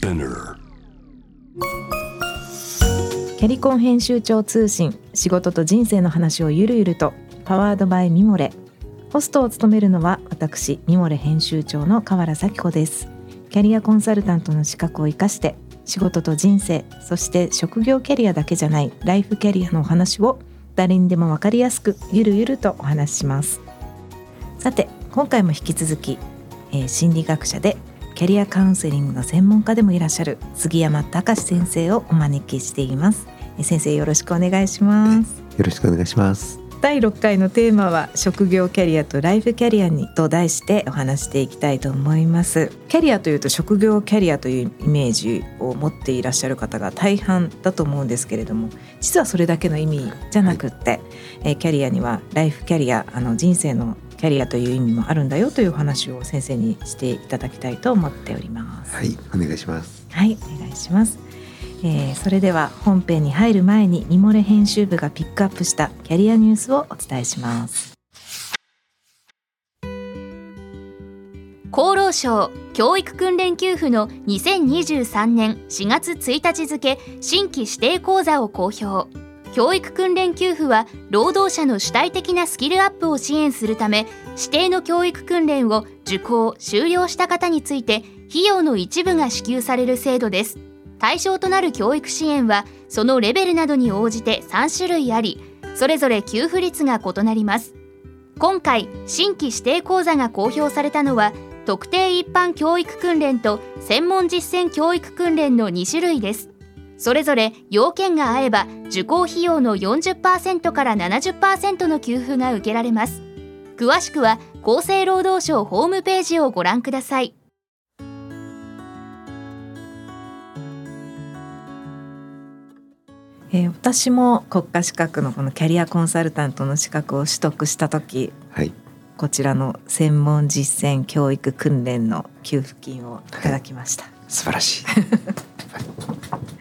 Spinner. キャリコン編集長通信仕事と人生の話をゆるゆるとパワードバイミモレ。ホストを務めるのは私ミモレ編集長の河原咲子です。キャリアコンサルタントの資格を生かして仕事と人生そして職業キャリアだけじゃないライフキャリアのお話を誰にでも分かりやすくゆるゆるとお話しします。さて今回も引き続き、えー心理学者でキャリアカウンセリングの専門家でもいらっしゃる杉山隆先生をお招きしています。えー先生よろしくお願いします。よろしくお願いします。第6回のテーマは職業キャリアとライフキャリアにと題してお話していきたいと思います。キャリアというと職業キャリアというイメージを持っていらっしゃる方が大半だと思うんですけれども実はそれだけの意味じゃなくって、えーキャリアにはライフキャリアあの人生のキャリアという意味もあるんだよというお話を先生にしていただきたいと思っておりますはい、お願いします。はい、お願いします。えーそれでは本編に入る前にミモレ編集部がピックアップしたキャリアニュースをお伝えします。厚労省教育訓練給付の2023年4月1日付新規指定講座を公表教育訓練給付は労働者の主体的なスキルアップを支援するため指定の教育訓練を受講修了した方について費用の一部が支給される制度です。対象となる教育支援はそのレベルなどに応じて3種類ありそれぞれ給付率が異なります。今回新規指定講座が公表されたのは特定一般教育訓練と専門実践教育訓練の2種類です。それぞれ要件が合えば受講費用の40%から70%の給付が受けられます詳しくは厚生労働省ホームページをご覧くださいえー私も国家資格のこのキャリアコンサルタントの資格を取得した時はい、こちらの専門実践教育訓練の給付金をいただきました。素晴らしい。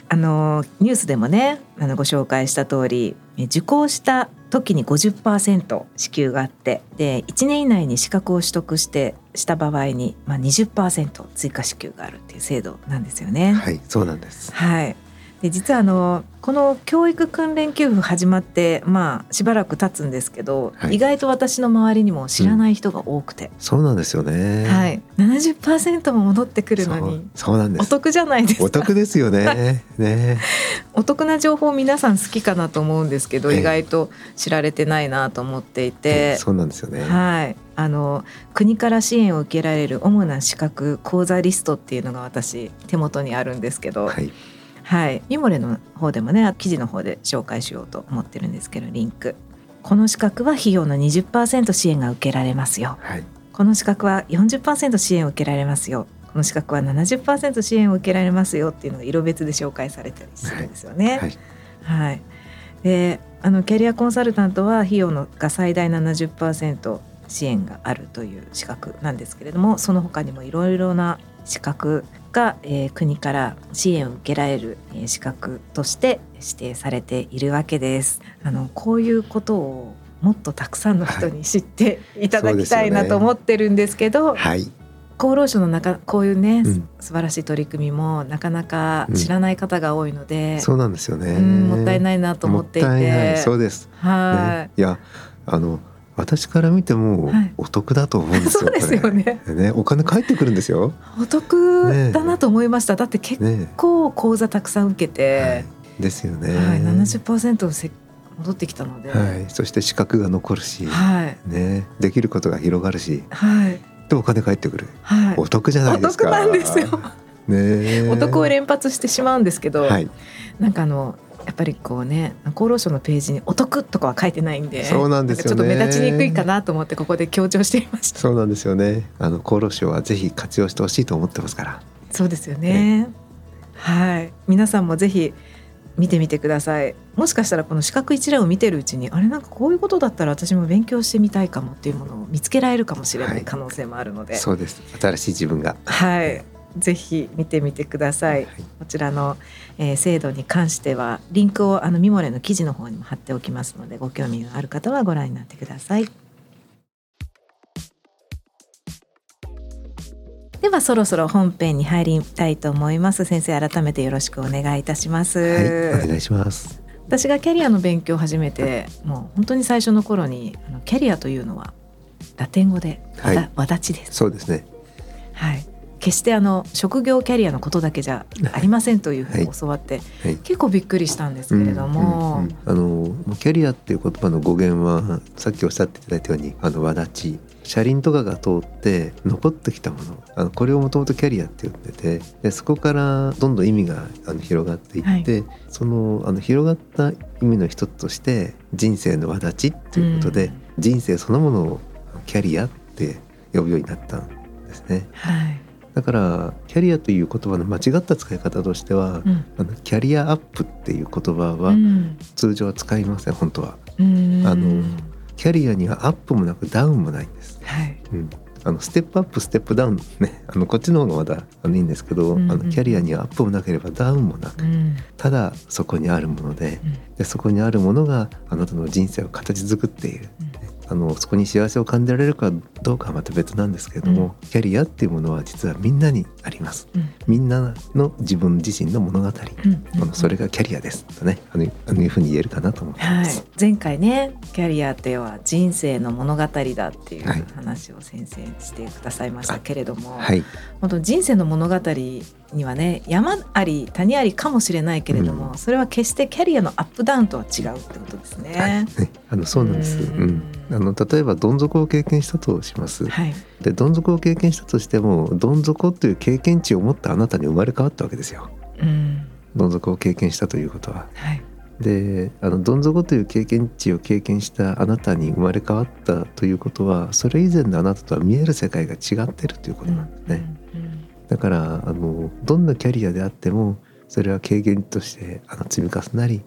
あのニュースでもねあのご紹介した通りえ受講した時に50%支給があってで1年以内に資格を取得してした場合に、まあ、20%追加支給があるっていう制度なんですよね。はい、そうなんです。はいで実はあのこの教育訓練給付始まってまあしばらく経つんですけど、はい意外と私の周りにも知らない人が多くて、そうなんですよね。はい、70%も戻ってくるのにそうなんです。お得じゃないですかお得ですよね。ね。お得な情報皆さん好きかなと思うんですけど、ええ意外と知られてないなと思っていて、そうなんですよね。はい、あの国から支援を受けられる主な資格講座リストっていうのが私手元にあるんですけど、はい、はい、ミモレの方でもね記事の方で紹介しようと思ってるんですけどリンク。この資格は費用の20%支援が受けられますよ。はい、この資格は40%支援を受けられますよ。この資格は70%支援を受けられますよっていうのが色別で紹介されたりするんですよね。はい、はい、であのキャリアコンサルタントは費用のが最大70%支援があるという資格なんですけれどもその他にもいろいろな資格が、えー国から支援を受けられる、えー資格として指定されているわけです。あのこういうことをもっとたくさんの人に知っていただきたいなと思ってるんですけど、はい、厚労省の中こういうね、うん。素晴らしい取り組みもなかなか知らない方が多いので、そうなんですよね。うんもったいないなと思っていて。そうです。はね、いや、あの私から見てもはいお得だと思うんい、ですよ。そうですよこね。れ。ね、お金返ってくるんですよ。お得だなと思いました。だって結ね。構講座たくさん受けて、はい、ですよね。はい、七十パーセント戻ってきたので、はい、そして資格が残るし、はい、ね、できることが広がるし、はい、でお金返ってくる。はいお得じゃないですか。お得なんですよ。ね、お得を連発してしまうんですけど、はい、なんかあのやっぱりこうね厚労省のページにお得とかは書いてないんで、そうなんですよねかちょっと目立ちにくいかなと思ってここで強調していました。そうなんですよね。あの厚労省はぜひ活用してほしいと思ってますから。そうですよね。はい、皆さんもぜひ見てみてください。もしかしたらこの四角一覧を見てるうちに、あれなんかこういうことだったら私も勉強してみたいかもっていうものを見つけられるかもしれなはいい可能性もあるので、そうです。新しい自分が。はい、ぜひ見てみてください。はいこちらの、えー制度に関してはリンクをあのミモレの記事の方にも貼っておきますので、ご興味がある方はご覧になってください。ではそろそろ本編に入りたいと思います先生改めてよろしくお願いいたしますはい、お願いします。私がキャリアの勉強を始めてもう本当に最初の頃にあのキャリアというのはラテン語ではいわだちですそうですね。はい決してあの職業キャリアのことだけじゃありませんというふうにはい。教わって、はい。結構びっくりしたんですけれども、うんうんうん。あのキャリアっていう言葉の語源はさっきおっしゃっていただいたようにあの輪立ち。車輪とかが通って残ってきたもの。あのこれをもともとキャリアって言っててでそこからどんどん意味があの広がっていって、そのあの広がった意味の一つとして人生の輪立ちということで、うん。人生そのものをキャリアって呼ぶようになったんですね。はい、だからキャリアという言葉の間違った使い方としては、うん。あのキャリアアップっていう言葉はうん。通常は使いません本当は。うん。あのキャリアにはアップもなくダウンもないんです、はい。うん、あのステップアップステップダウンね。あのこっちの方がまだあのいいんですけど、うんうん。あのキャリアにはアップもなければダウンもなくうん。ただそこにあるものでうん。でそこにあるものがあなたの人生を形作っているあのそこに幸せを感じられるかどうかはまた別なんですけれども、キャリアっていうものは実はみんなにあります。うん。みんなの自分自身の物語、うん。あのそれがキャリアですとねあのあのいうふうに言えるかなと思ってはい。ます。、前回ねキャリアっては人生の物語だっていうはい。話を先生してくださいましたけれども、はい、本当人生の物語にはね山あり谷ありかもしれないけれども、うん。それは決してキャリアのアップダウンとは違うってことですね。ね。あのそうなんです。ううんん、あの例えばどん底を経験したとします。はい、でどん底を経験したとしてもどん底という経験値を持ったあなたに生まれ変わったわけですよ。うんどん底を経験したということは。はいであのどん底という経験値を経験したあなたに生まれ変わったということはそれ以前のあなたとは見える世界が違ってるということなんですね。だからあのどんなキャリアであってもそれは経験としてあの積み重なり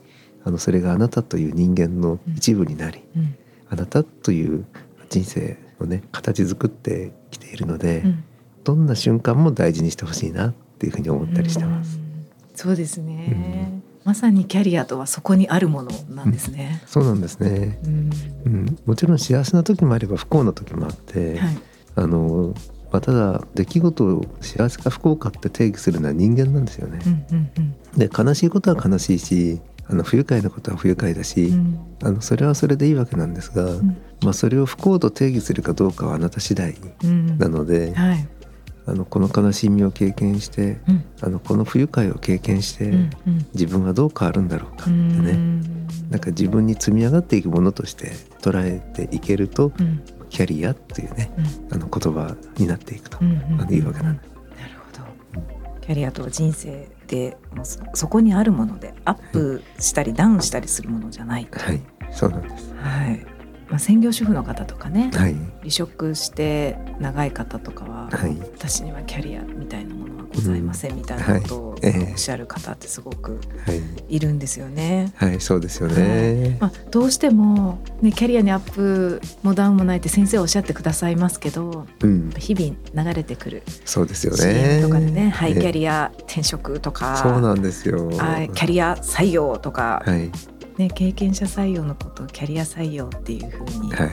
あのそれがあなたという人間の一部になり、うんうんあなたという人生をね形作ってきているので、うん。どんな瞬間も大事にしてほしいなっていうふうに思ったりしてます。うんそうですね、まさにキャリアとはそこにあるものなんですね。そうなんですね、うん。うん、もちろん幸せな時もあれば不幸な時もあって、はい。あのまあ、ただ出来事を幸せか不幸かって定義するのは人間なんですよね。うんうんうん。で悲しいことは悲しいしあの不愉快なことは不愉快だし、うん。あのそれはそれでいいわけなんですが、ん。まあ、それを不幸と定義するかどうかはあなた次第うん。なので、はい。あのこの悲しみを経験してうん。あのこの不愉快を経験して、うんうん。自分はどう変わるんだろうかってうね、ん。なんか自分に積み上がっていくものとして捉えていけるとうん。キャリアっていうねうん。あの言葉になっていくと、うんうんいうわけなんです。なるほど。キャリアとは人生でもうそそこにあるものでアップしたりダウンしたりするものじゃない。はい、そうなんです。はい。まあ専業主婦の方とかね、はい、離職して長い方とかは、はい。私にはキャリアみたいなものはございませんみたいなことをおっしゃる方ってすごくはい、いるんですよね。はい、そうですよね。まあ、どうしても、ね、キャリアにアップもダウンもないって先生おっしゃってくださいますけどうん、日々流れてくるそうですよね。とかでね、ハイキャリリア転職とかそうなんですよ。はいキャリア採用とか、はい、ね、経験者採用のことをキャリア採用っていうふうにはい、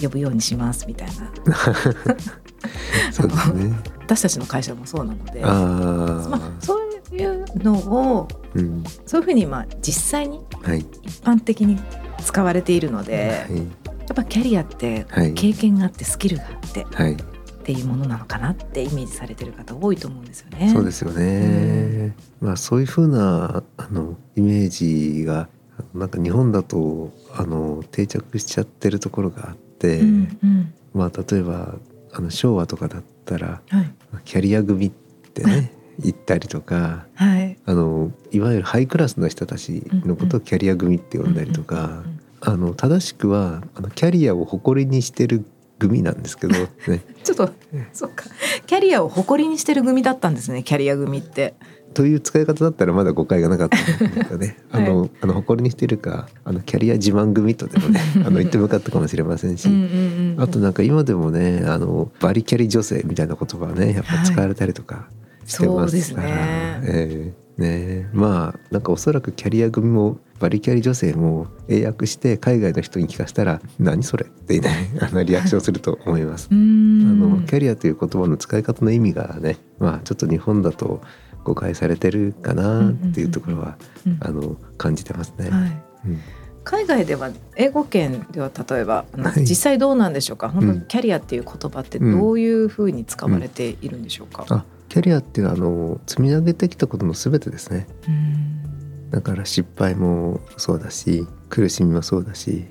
呼ぶようにしますみたいな、そうですね。私たちの会社もそうなのであまあ、そういうのをあ、うん、そういうふうにまあ実際にはい、一般的に使われているので、はい、やっぱキャリアってはい。経験があってスキルがあってはい、っていうものなのかなってイメージされてる方多いと思うんですよね。そうですよね。まあそういうふうなあのイメージがなんか日本だとあの定着しちゃってるところがあって、うんうん。まあ例えばあの昭和とかだったらはい。キャリア組ってね言ったりとか。はい。あのいわゆるハイクラスの人たちのことをキャリア組って呼んだりとか、うんうんあの正しくはあのキャリアを誇りにしてる組なんですけど、ね、ちょっとそっか。キャリアを誇りにしてる組だったんですねキャリア組って。という使い方だったらまだ誤解がなかったんですよね。あの、あの誇りにしてるかあのキャリア自慢組とでもね あの言ってもよかったかもしれませんし。うんうんうんうんあとなんか今でもねあのバリキャリ女性みたいな言葉はねやっぱ使われたりとかしてますから、そうですねええねまあなんかおそらくキャリア組もバリキャリ女性も英訳して海外の人に聞かせたら「何それ?」ってね あのリアクションすると思います。うあんのキャリアという言葉の使い方の意味がねまあちょっと日本だと誤解されてるかなっていうところは、うん。あの感じてますね。はい。うん。海外では英語圏では例えば実際どうなんでしょうか、本当うんにキャリアっていう言葉ってどういうふうに使われているんでしょうか、あキャリアっていうのはあの積み上げてきたことの全てですね。うん。だから失敗もそうだし苦しみもそうだし。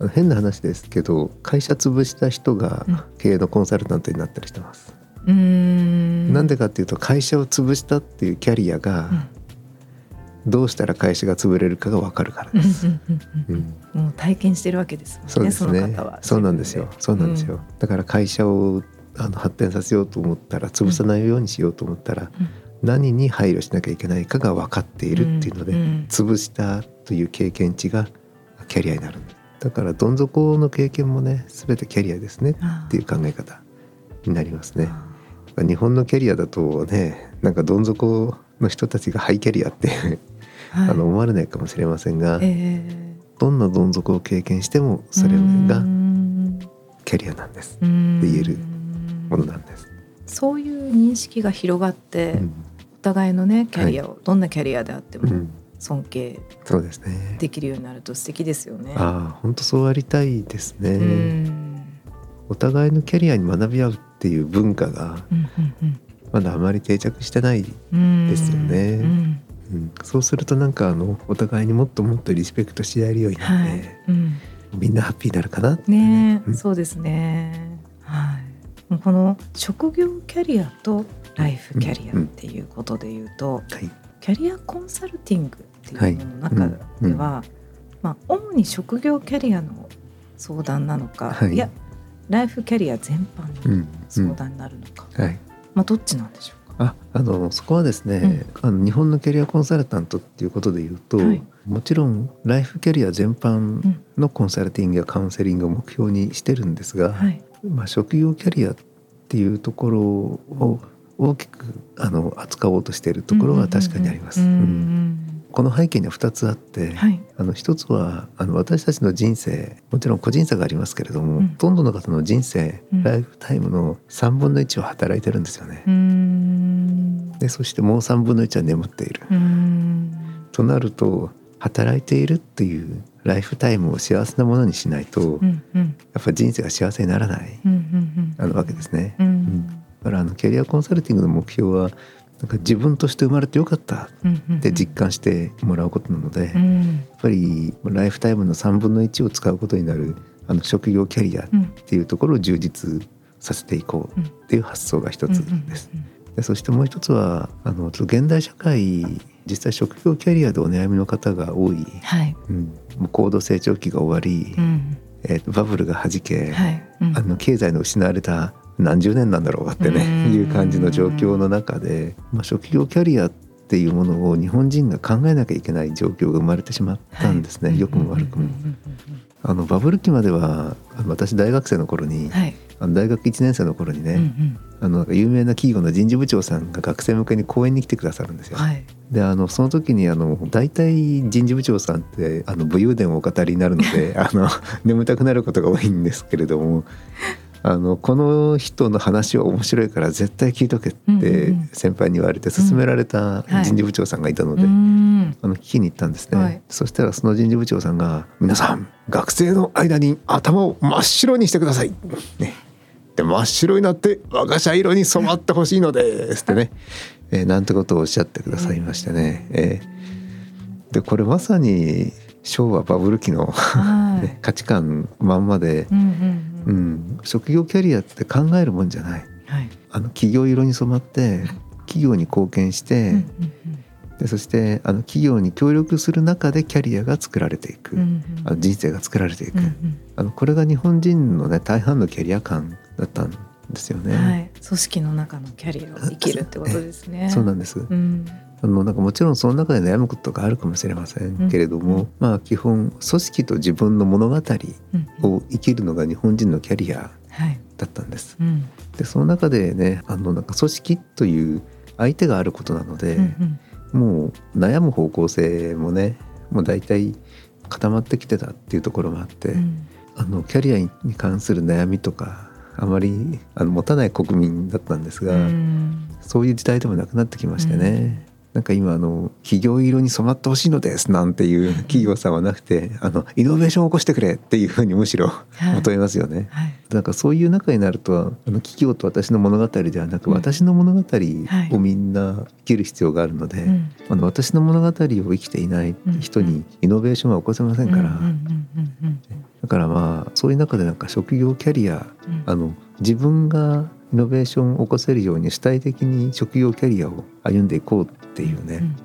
うん。変な話ですけど会社潰した人がうん。経営のコンサルタントになったりしてます。うん。なんでかっていうと会社を潰したっていうキャリアがどうしたら会社が潰れるかが分かるからうんです。もう体験してるわけですもんねそうですね。その方は。そうなんですよ。そうなんですよ、だから会社をあの発展させようと思ったら潰さないようにしようと思ったら、うん。何に配慮しなきゃいけないかが分かっているっていうので、んん潰したという経験値がキャリアになるだからどん底の経験もね全てキャリアですねあっていう考え方になりますね。あ日本のキャリアだとねなんかどん底の人たちがハイキャリアって、はい。あの思われないかもしれませんが、えどんなどん底を経験してもーそれがうん。キャリアなんです。うん。言えるものなんです。そういう認識が広がって、うん。お互いのねキャリアを、どんなキャリアであってもうん。尊敬そうですね。できるようになると素敵ですよね。ああ本当そうありたいですね。うん。お互いのキャリアに学び合うっていう文化がうんうんまだあまり定着してない、うんですよね。うんうん、そうするとなんかあのお互いにもっともっとリスペクトし合えるようになって、はい、うん。みんなハッピーになるかなってね。うん。そうですね。はい。この職業キャリアとライフキャリアっていうことで言うと、はい。キャリアコンサルティングっていうものの中では、まあ主に職業キャリアの相談なのか、はい。い、やライフキャリア全般のうんうん。相談になるのか、はい。まあどっちなんでしょうか。ああのそこはですね、あの日本のキャリアコンサルタントっていうことで言うと、はい。もちろんライフキャリア全般うんのコンサルティングやカウンセリングを目標にしてるんですが、はい。まあ、職業キャリアっていうところを大きくあの扱おうとしているところは確かにあります。うんうん。うんこの背景には2つあって、うんはい。あの一つはあの私たちの人生もちろん個人差がありますけれども、うんほとんどの方の人生、うんライフタイムの3分の1を働いてるんですよねう。ん。でそしてもう3分の1は眠っている。うん。となると働いているっていうライフタイムを幸せなものにしないと、やうんうんっぱ人生が幸せにならないうんうんあのわけですね。うんうんだからあのキャリアコンサルティングの目標はなんか自分として生まれてよかったって実感してもらうことなので、やっうんぱりライフタイムの3分の1を使うことになるあの職業キャリアっうん。ていうところを充実させていこうっていう発想が一つです。でそしてもう一つはあの現代社会実際職業キャリアでお悩みの方が多い、はい。うん、もう高度成長期が終わり、うん。えーとバブルがはじけ、はい。うん。あの経済の失われた何十年なんだろうかってねうんいう感じの状況の中で、まあ、職業キャリアっていうものを日本人が考えなきゃいけない状況が生まれてしまったんですね、はい良くも悪くも。あのバブル期までは私大学生の頃に、はい。あの大学1年生の頃にね、うんうんあのなんか有名な企業の人事部長さんが学生向けに講演に来てくださるんですよ。はい。であのその時にあの大体人事部長さんってあの武勇伝をお語りになるので あの眠たくなることが多いんですけれどもあのこの人の話は面白いから絶対聞いとけってうん先輩に言われて勧められたはい。人事部長さんがいたので、うん。あの聞きに行ったんですね、はい。そしたらその人事部長さんが「皆さん学生の間に頭を真っ白にしてください」ね、で真っ白になって我が社色に染まってほしいのですってね、えーなんてことをおっしゃってくださいましてね、えー。でこれまさに昭和バブル期の、はいね。価値観まんまで、うんうんううん。ん、職業キャリアって考えるもんじゃないはい。あの企業色に染まって企業に貢献して、うんうんでそしてあの企業に協力する中でキャリアが作られていく、うんうんあの人生が作られていく、うんうんあのこれが日本人のね大半のキャリア感だったんですよね。はい。組織の中のキャリアを生きるってことですね。そうなんです、うん。あのなんかもちろんその中で悩むことがあるかもしれませんけれども、うん。まあ基本組織と自分の物語うん。を生きるのが日本人のキャリアはい。だったんです。うん。でその中でねあのなんか組織という相手があることなので、うんうん。もう悩む方向性もねもう大体固まってきてたっていうところもあって、うん。あのキャリアに関する悩みとかあまりあの持たない国民だったんですが、うん。そういう時代でもなくなってきましてね、なんか今あの企業色に染まってほしいのですなんていう企業さんはなくてあのイノベーションを起こしてくれっていうふうにむしろはい。求めますよね。はい。なんかそういう中になるとあの企業と私の物語ではなく、うん。私の物語はいをみんな生きる必要があるので、うんあの私の物語を生きていない人にイノベーションは起こせませんから、だからまあそういう中でなんか職業キャリアうん。あの自分がイノベーションを起こせるように主体的に職業キャリアを歩んでいこうっていうね、うん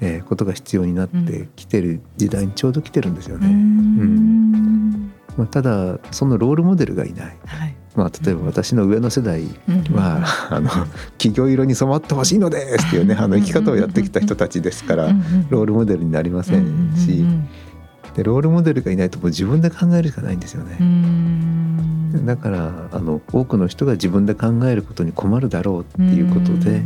えーことが必要になってきてる時代にちょうど来てるんですようん。うね。ん。まあ、ただそのロールモデルがいない、はい。まあ、例えば私の上の世代うん。は、あの企業色に染まってほしいのですっていうねあの生き方をやってきた人たちですから、ロールモデルになりませんし、うんうんでロールモデルがいないともう自分で考えるしかないんですよね。うん。うんだからあの多くの人が自分で考えることに困るだろうっていうことで、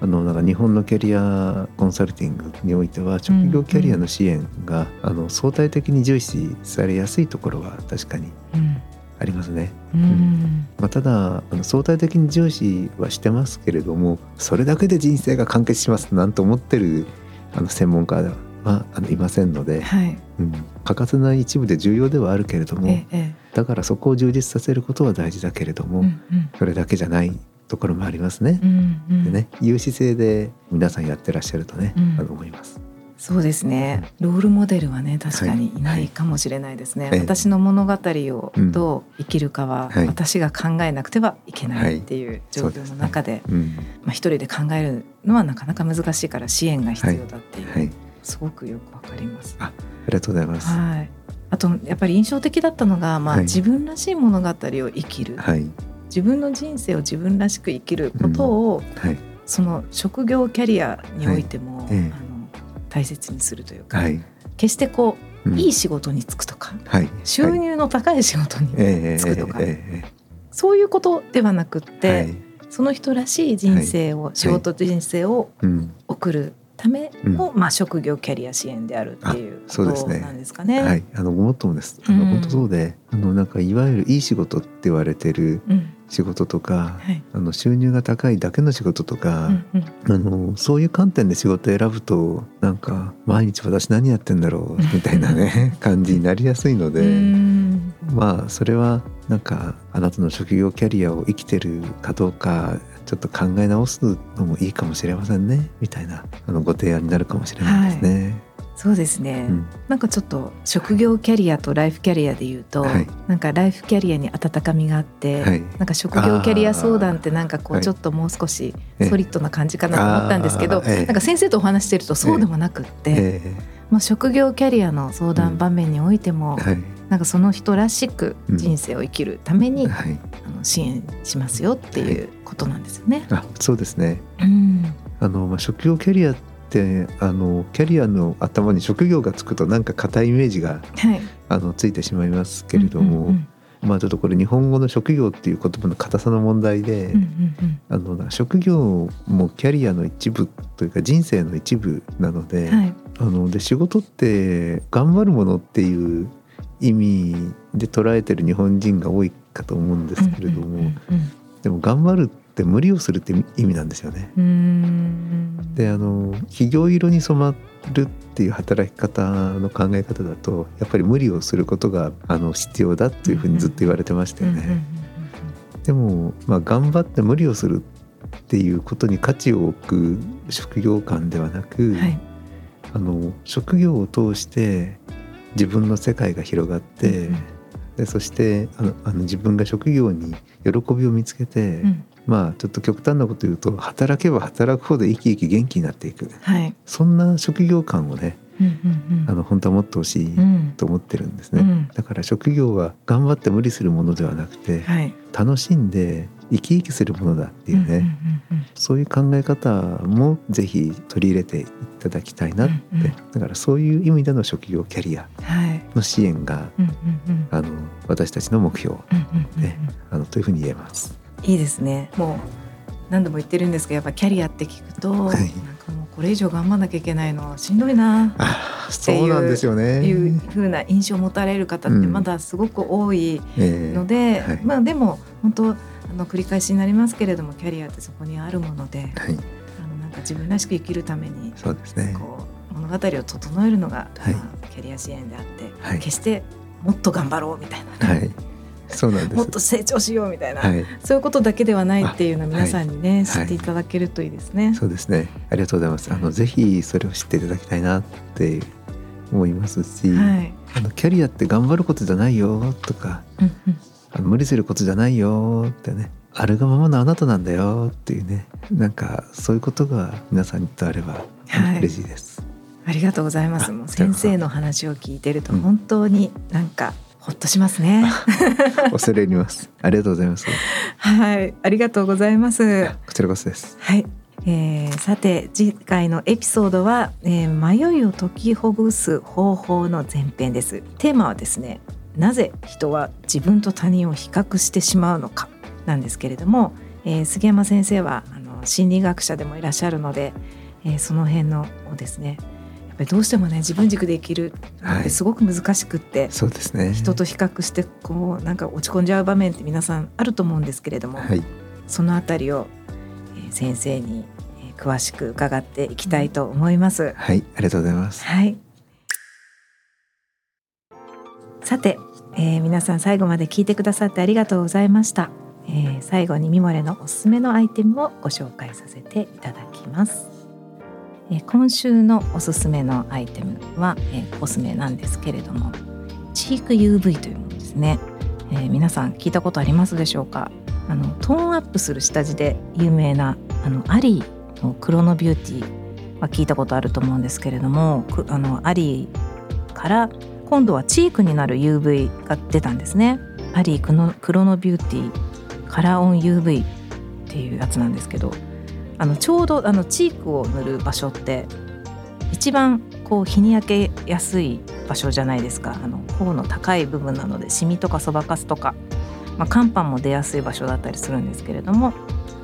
あのなんか日本のキャリアコンサルティングにおいては職業キャリアの支援が、あの相対的に重視されやすいところは確かにうんありますね。うん。まあ、ただあの相対的に重視はしてますけれどもそれだけで人生が完結しますなんて思ってるあの専門家はあのいませんので、はい。うん、欠かせない一部で重要ではあるけれども、ええ。だからそこを充実させることは大事だけれども、うんうん。それだけじゃないところもありますね。うんうん。でねいう姿勢で皆さんやってらっしゃるとね、うん。あの思います。そうですね。ロールモデルはね確かにい。ないかもしれないですね、はい。私の物語をどう生きるかははい。私が考えなくてはいけないっていう状況の中で,、うん、まあ、一人で考えるのはなかなか難しいから支援が必要だっていう、はい、すごくよくわかります。ありがとうございます。はい。あとやっぱり印象的だったのが、まあはい。自分らしい物語を生きる、はい、自分の人生を自分らしく生きることを、はい、その職業キャリアにおいても、はい。ええ。あの大切にするというか、はい、決してこう、うん。いい仕事に就くとかはい、収はい、入の高い仕事にええ就くとか、えええそういうことではなくって、その人らしい人生を、仕事人生をうん、送るための、まあ、職業キャリア支援であるっていうことなんですかね。はい、あのごもっともです。あの、うん。本当そうで、あのなんかいわゆるいい仕事って言われてるうん仕事とか、はい。あの収入が高いだけの仕事とか、うんうん。あのそういう観点で仕事を選ぶとなんか毎日私何やってんだろうみたいなね感じになりやすいので、うん。まあそれはなんかあなたの職業キャリアを生きてるかどうかちょっと考え直すのもいいかもしれませんねみたいなあのご提案になるかもしれないですね。そうですね、うん。なんかちょっと職業キャリアとライフキャリアで言うと、はい。なんかライフキャリアに温かみがあって、はい。なんか職業キャリア相談ってなんかこはい。うちょっともう少しええ。ソリッドな感じかなと思ったんですけど、なんか先生とお話ししてるとそうでもなくって、えもう職業キャリアの相談場面においても、えはい。なんかその人らしく人生を生きるために、はい、あの支援しますよっていうことなんですよね。あそうですね。うん。あの、まあ、職業キャリアってあのキャリアの頭に職業がつくとなんか硬いイメージがはい、あのついてしまいますけれども、うんうんまあちょっとこれ日本語の職業っていう言葉の硬さの問題で、うんうんあの職業もキャリアの一部というか人生の一部なので,、うんはい。あので仕事って頑張るものっていう意味で捉えてる日本人が多いかと思うんですけれども、うんうんでも頑張るって無理をするって意味なんですよね。であの企業色に染まるっていう働き方の考え方だとやっぱり無理をすることがあの必要だというふうにずっと言われてましたよね。でも、まあ、頑張って無理をするっていうことに価値を置く職業観ではなく、はい。あの職業を通して自分の世界が広がって、うん。でそしてあのあの自分が職業に喜びを見つけて、うんまあちょっと極端なこと言うと働けば働くほど生き生き元気になっていく。はい。そんな職業観をねうんうんうん。あの本当は持ってほしいうんと思ってるんですね。うん。だから職業は頑張って無理するものではなくて、はい。楽しんで生き生きするものだっていうね、うんうんうんそういう考え方もぜひ取り入れていただきたいなって、うんうんだからそういう意味での職業キャリアの支援があの私たちの目標。うんうんうん。ね。あのというふうに言えます。いいですね。もう何度も言ってるんですけどやっぱキャリアって聞くと、はい。なんかもうこれ以上頑張んなきゃいけないのしんどいな。あ そうなんですよね。いうふうな印象を持たれる方ってまだすごく多いので、えーはい、まあでも本当あの繰り返しになりますけれどもキャリアってそこにあるもので、はい、あのなんか自分らしく生きるためにそうですね。こう物語を整えるのが、はい。まあ、キャリア支援であって、決してもっと頑張ろうみたいな、ね、そうなんです。もっと成長しようみたいな、はい、そういうことだけではないっていうのは皆さんにね、はい、知っていただけるといいですね、そうですね。ありがとうございます。あのぜひそれを知っていただきたいなって思いますし、あのキャリアって頑張ることじゃないよとか、うんうん、あの無理することじゃないよってねあるがままのあなたなんだよっていうねなんかそういうことが皆さんに伝われば嬉しいです、ありがとうございます。もう先生の話を聞いてると本当になんか、ほっとしますね。恐れ入ります。ありがとうございます。はい、ありがとうございます。こちらこそです。はい。えー、さて次回のエピソードは、えー、迷いを解きほぐす方法の前編ですテーマはですねなぜ人は自分と他人を比較してしまうのかなんですけれども、えー、杉山先生はあの心理学者でもいらっしゃるので、えー、その辺のをですねどうしてもね自分軸で生きるってすごく難しくって、はい、そうですね人と比較してこうなんか落ち込んじゃう場面って皆さんあると思うんですけれども、はい、そのあたりを、えー、先生に詳しく伺っていきたいと思います。はいありがとうございます。はいさて、えー、皆さん最後まで聞いてくださってありがとうございました。えー、最後にミモレのおすすめのアイテムをご紹介させていただきます。今週のおすすめのアイテムは、えコスメなんですけれどもチーク UV というものですね、え、皆さん聞いたことありますでしょうか？あのトーンアップする下地で有名なあのアリーのクロノビューティーは聞いたことあると思うんですけれどもあのアリーから今度はチークになる UV が出たんですね。アリークロノビューティーカラーオン UV っていうやつなんですけどあのちょうどあのチークを塗る場所って一番こう日に焼けやすい場所じゃないですかあの頬の高い部分なのでシミとかそばかすとか、まあ、乾パンも出やすい場所だったりするんですけれども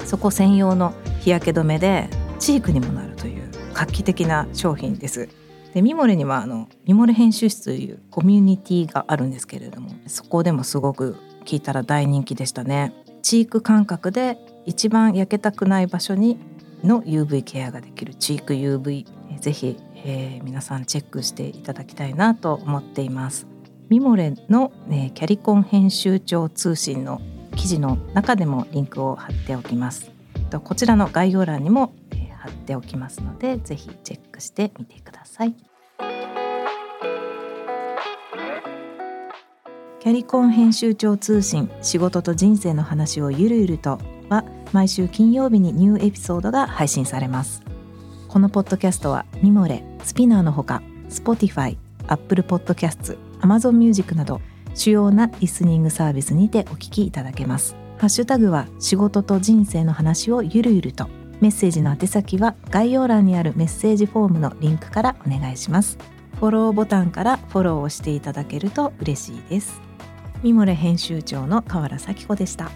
そこ専用の日焼け止めでチークにもなるという画期的な商品です。でミモレにはあのミモレ編集室というコミュニティがあるんですけれどもそこでもすごく聞いたら大人気でしたね。チーク感覚で一番焼けたくない場所にの UV ケアができるチーク UV ぜひ、えー、皆さんチェックしていただきたいなと思っています。ミモレの、ね、キャリコン編集長通信の記事の中でもリンクを貼っておきます。こちらの概要欄にも、えー、貼っておきますのでぜひチェックしてみてください。キャリコン編集長通信仕事と人生の話をゆるゆるとは毎週金曜日にニューエピソードが配信されます。このポッドキャストはミモレ、スピナーのほか Spotify、Apple Podcasts、Amazon Music など主要なリスニングサービスにてお聞きいただけます。ハッシュタグは仕事と人生の話をゆるゆると。メッセージの宛先は概要欄にあるメッセージフォームのリンクからお願いします。フォローボタンからフォローをしていただけると嬉しいです。ミモレ編集長の河原咲子でした。